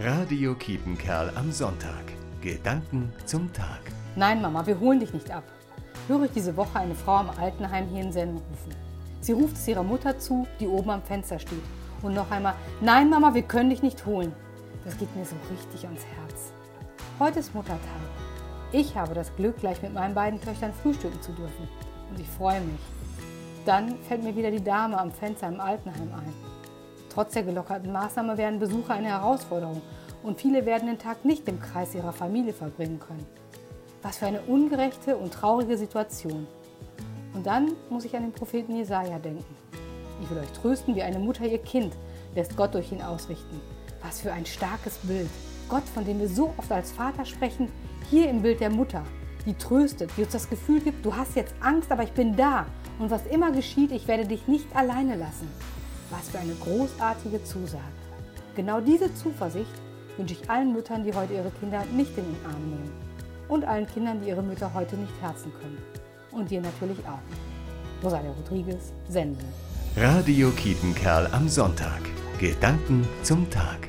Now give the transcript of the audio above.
Radio Kiepenkerl am Sonntag. Gedanken zum Tag. Nein, Mama, wir holen dich nicht ab. Höre ich diese Woche eine Frau am Altenheim hier in Senn rufen. Sie ruft es ihrer Mutter zu, die oben am Fenster steht. Und noch einmal, nein, Mama, wir können dich nicht holen. Das geht mir so richtig ans Herz. Heute ist Muttertag. Ich habe das Glück, gleich mit meinen beiden Töchtern frühstücken zu dürfen. Und ich freue mich. Dann fällt mir wieder die Dame am Fenster im Altenheim ein. Trotz der gelockerten Maßnahme werden Besucher eine Herausforderung und viele werden den Tag nicht im Kreis ihrer Familie verbringen können. Was für eine ungerechte und traurige Situation. Und dann muss ich an den Propheten Jesaja denken. Ich will euch trösten, wie eine Mutter ihr Kind lässt Gott durch ihn ausrichten. Was für ein starkes Bild. Gott, von dem wir so oft als Vater sprechen, hier im Bild der Mutter, die tröstet, die uns das Gefühl gibt, du hast jetzt Angst, aber ich bin da. Und was immer geschieht, ich werde dich nicht alleine lassen. Was für eine großartige Zusage. Genau diese Zuversicht wünsche ich allen Müttern, die heute ihre Kinder nicht in den Arm nehmen. Und allen Kindern, die ihre Mütter heute nicht herzen können. Und dir natürlich auch. Rosalia Rodriguez, Senden. Radio Kiepenkerl am Sonntag. Gedanken zum Tag.